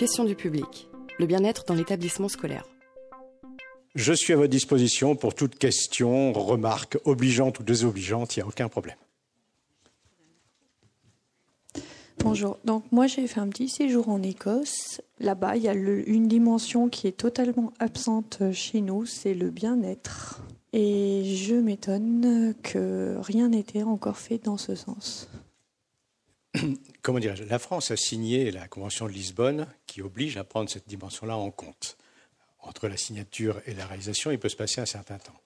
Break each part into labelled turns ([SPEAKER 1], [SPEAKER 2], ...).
[SPEAKER 1] Question du public. Le bien-être dans l'établissement scolaire.
[SPEAKER 2] Je suis à votre disposition pour toute question, remarque obligeante ou désobligeante, il n'y a aucun problème.
[SPEAKER 3] Bonjour. Donc moi j'ai fait un petit séjour en Écosse. Là-bas, il y a une dimension qui est totalement absente chez nous, c'est le bien-être. Et je m'étonne que rien n'était encore fait dans ce sens.
[SPEAKER 2] Comment dirais-je La France a signé la Convention de Lisbonne qui oblige à prendre cette dimension-là en compte. Entre la signature et la réalisation, il peut se passer un certain temps.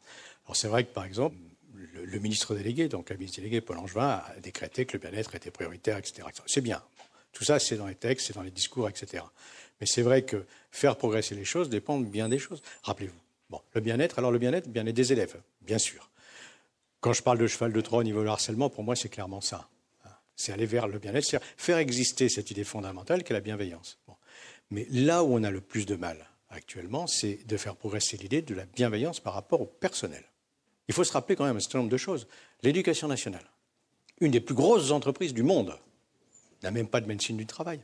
[SPEAKER 2] Alors c'est vrai que par exemple, le, ministre délégué, donc la ministre déléguée Paul Angevin, a décrété que le bien-être était prioritaire, etc. C'est bien. Tout ça, c'est dans les textes, c'est dans les discours, etc. Mais c'est vrai que faire progresser les choses dépend bien des choses. Rappelez-vous. Bon, le bien-être, alors le bien-être, bien-être des élèves, bien sûr. Quand je parle de cheval de Troie au niveau du harcèlement, pour moi, c'est clairement ça. C'est aller vers le bien-être, c'est faire exister cette idée fondamentale qu'est la bienveillance. Mais là où on a le plus de mal actuellement, c'est de faire progresser l'idée de la bienveillance par rapport au personnel. Il faut se rappeler quand même un certain nombre de choses. L'éducation nationale, une des plus grosses entreprises du monde, n'a même pas de médecine du travail.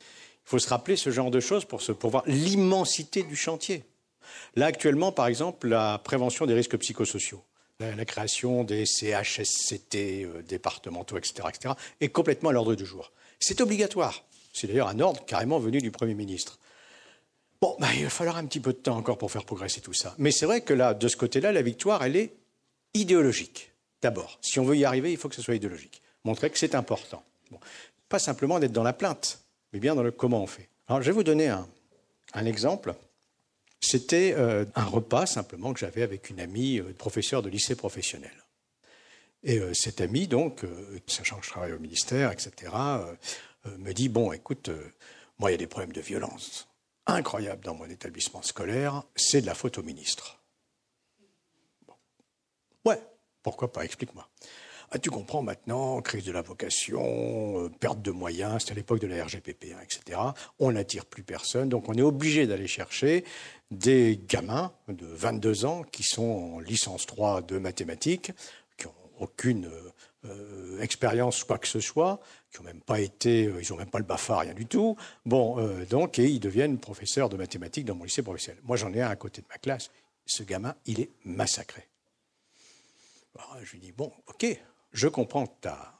[SPEAKER 2] Il faut se rappeler ce genre de choses pour, pour voir l'immensité du chantier. Là, actuellement, par exemple, la prévention des risques psychosociaux, la, création des CHSCT euh, départementaux, etc., etc., est complètement à l'ordre du jour. C'est obligatoire. C'est d'ailleurs un ordre carrément venu du Premier ministre. Bon, bah, il va falloir un petit peu de temps encore pour faire progresser tout ça. Mais c'est vrai que là, de ce côté-là, la victoire, elle est idéologique. D'abord, si on veut y arriver, il faut que ce soit idéologique. Montrer que c'est important. Pas simplement d'être dans la plainte, mais bien dans le comment on fait. Alors, je vais vous donner un, exemple. C'était euh, un repas simplement que j'avais avec une amie, euh, professeure de lycée professionnel. Et euh, cette amie, donc, sachant que je travaille au ministère, etc., me dit, bon, écoute, moi, il y a des problèmes de violence incroyables dans mon établissement scolaire, c'est de la faute au ministre. Ouais, pourquoi pas, explique-moi. Ah, tu comprends maintenant, crise de la vocation, euh, perte de moyens, c'était à l'époque de la RGPP, hein, etc. On n'attire plus personne, donc on est obligé d'aller chercher des gamins de 22 ans qui sont en licence 3 de mathématiques, qui n'ont aucune euh, expérience quoi que ce soit, qui n'ont même pas été, euh, ils n'ont même pas le BAFA, rien du tout. Bon, donc, et ils deviennent professeurs de mathématiques dans mon lycée professionnel. Moi, j'en ai un à côté de ma classe. Ce gamin, il est massacré. Alors, je lui dis, bon, ok, je comprends ta,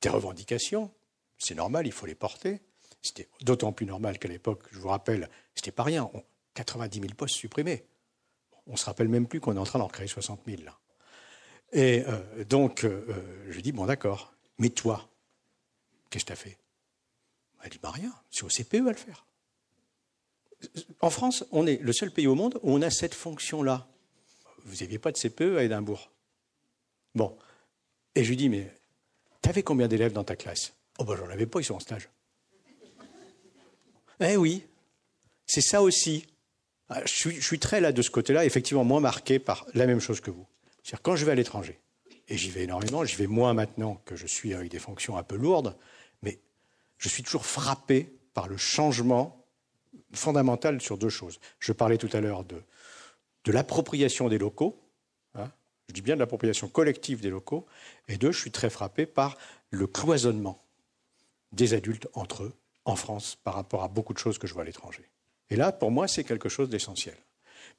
[SPEAKER 2] tes revendications, c'est normal, il faut les porter. C'était d'autant plus normal qu'à l'époque, je vous rappelle, c'était pas rien, 90 000 postes supprimés. On se rappelle même plus qu'on est en train d'en créer 60 000 là. Et euh, donc, euh, euh, je dis, bon d'accord, mais toi, qu'est-ce que tu as fait? Elle dit, bah rien, c'est au CPE à le faire. En France, on est le seul pays au monde où on a cette fonction-là. Vous n'aviez pas de CPE à Édimbourg? Bon, et je lui dis, mais t'avais combien d'élèves dans ta classe? Oh ben j'en avais pas, ils sont en stage. Eh oui, c'est ça aussi. Ah, je suis, très là de ce côté-là, effectivement moins marqué par la même chose que vous. C'est-à-dire quand je vais à l'étranger, et j'y vais énormément, j'y vais moins maintenant que je suis avec des fonctions un peu lourdes, mais je suis toujours frappé par le changement fondamental sur deux choses. Je parlais tout à l'heure de, de l'appropriation des locaux, je dis bien de l'appropriation collective des locaux, et deux, je suis très frappé par le cloisonnement des adultes entre eux en France par rapport à beaucoup de choses que je vois à l'étranger. Et là, pour moi, c'est quelque chose d'essentiel.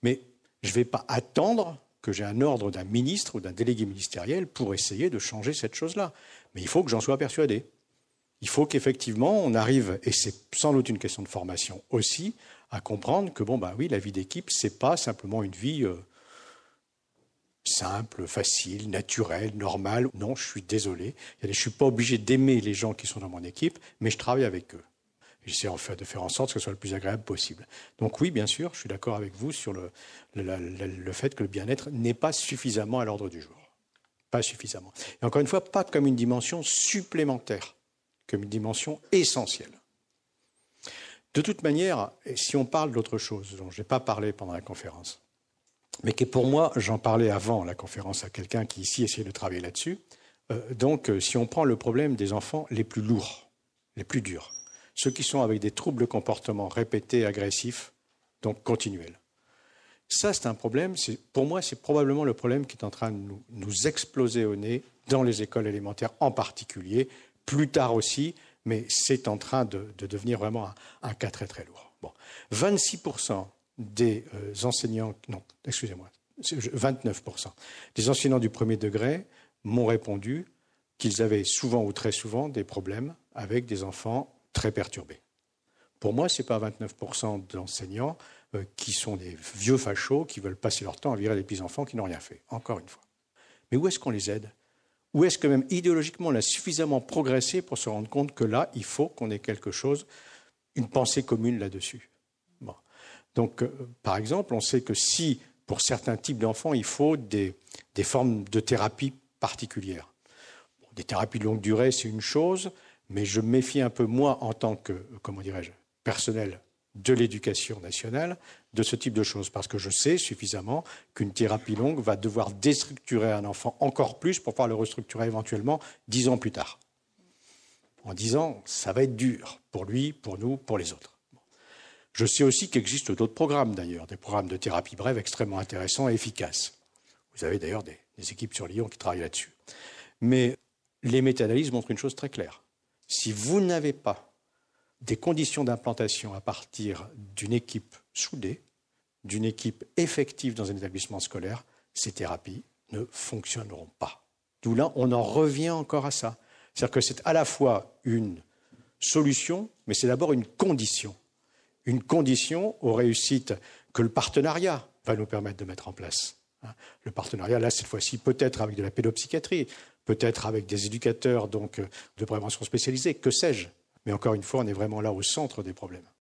[SPEAKER 2] Mais je ne vais pas attendre que j'ai un ordre d'un ministre ou d'un délégué ministériel pour essayer de changer cette chose-là. Mais il faut que j'en sois persuadé. Il faut qu'effectivement, on arrive, et c'est sans doute une question de formation aussi, à comprendre que, bon, bah oui, la vie d'équipe, c'est pas simplement une vie euh, simple, facile, naturel, normal. Non, je suis désolé. Je ne suis pas obligé d'aimer les gens qui sont dans mon équipe, mais je travaille avec eux. J'essaie en de faire en sorte que ce soit le plus agréable possible. Donc oui, bien sûr, je suis d'accord avec vous sur le, le, fait que le bien-être n'est pas suffisamment à l'ordre du jour. Pas suffisamment. Et encore une fois, pas comme une dimension supplémentaire, comme une dimension essentielle. De toute manière, si on parle d'autre chose, dont je n'ai pas parlé pendant la conférence, mais qui pour moi, j'en parlais avant la conférence à quelqu'un qui ici essayait de travailler là-dessus. Euh, donc, euh, si on prend le problème des enfants les plus lourds, les plus durs, ceux qui sont avec des troubles de comportement répétés, agressifs, donc continuels. Ça, c'est un problème. Pour moi, c'est probablement le problème qui est en train de nous, exploser au nez dans les écoles élémentaires en particulier, plus tard aussi, mais c'est en train de, devenir vraiment un, cas très très lourd. Bon. 26% des euh, enseignants, non, excusez-moi, 29% des enseignants du premier degré m'ont répondu qu'ils avaient souvent ou très souvent des problèmes avec des enfants très perturbés. Pour moi, ce n'est pas 29% d'enseignants euh, qui sont des vieux fachos qui veulent passer leur temps à virer les petits-enfants qui n'ont rien fait, encore une fois. Mais où est-ce qu'on les aide? Où est-ce que même idéologiquement on a suffisamment progressé pour se rendre compte que là, il faut qu'on ait quelque chose, une pensée commune là-dessus? Donc, euh, par exemple, on sait que si, pour certains types d'enfants, il faut des, formes de thérapie particulières. des thérapies de longue durée, c'est une chose, mais je méfie un peu moins en tant que, comment dirais-je, personnel de l'éducation nationale de ce type de choses, parce que je sais suffisamment qu'une thérapie longue va devoir déstructurer un enfant encore plus pour pouvoir le restructurer éventuellement dix ans plus tard. En dix ans, ça va être dur pour lui, pour nous, pour les autres. Je sais aussi qu'il existe d'autres programmes d'ailleurs, des programmes de thérapie brève extrêmement intéressants et efficaces. Vous avez d'ailleurs des, des équipes sur Lyon qui travaillent là-dessus. Mais les méta-analyses montrent une chose très claire. Si vous n'avez pas des conditions d'implantation à partir d'une équipe soudée, d'une équipe effective dans un établissement scolaire, ces thérapies ne fonctionneront pas. D'où là, on en revient encore à ça. C'est-à-dire que c'est à la fois une solution, mais c'est d'abord une condition. Une condition aux réussites que le partenariat va nous permettre de mettre en place. Le partenariat, là, cette fois-ci, peut-être avec de la pédopsychiatrie, peut-être avec des éducateurs donc, de prévention spécialisés, que sais-je. Mais encore une fois, on est vraiment là au centre des problèmes.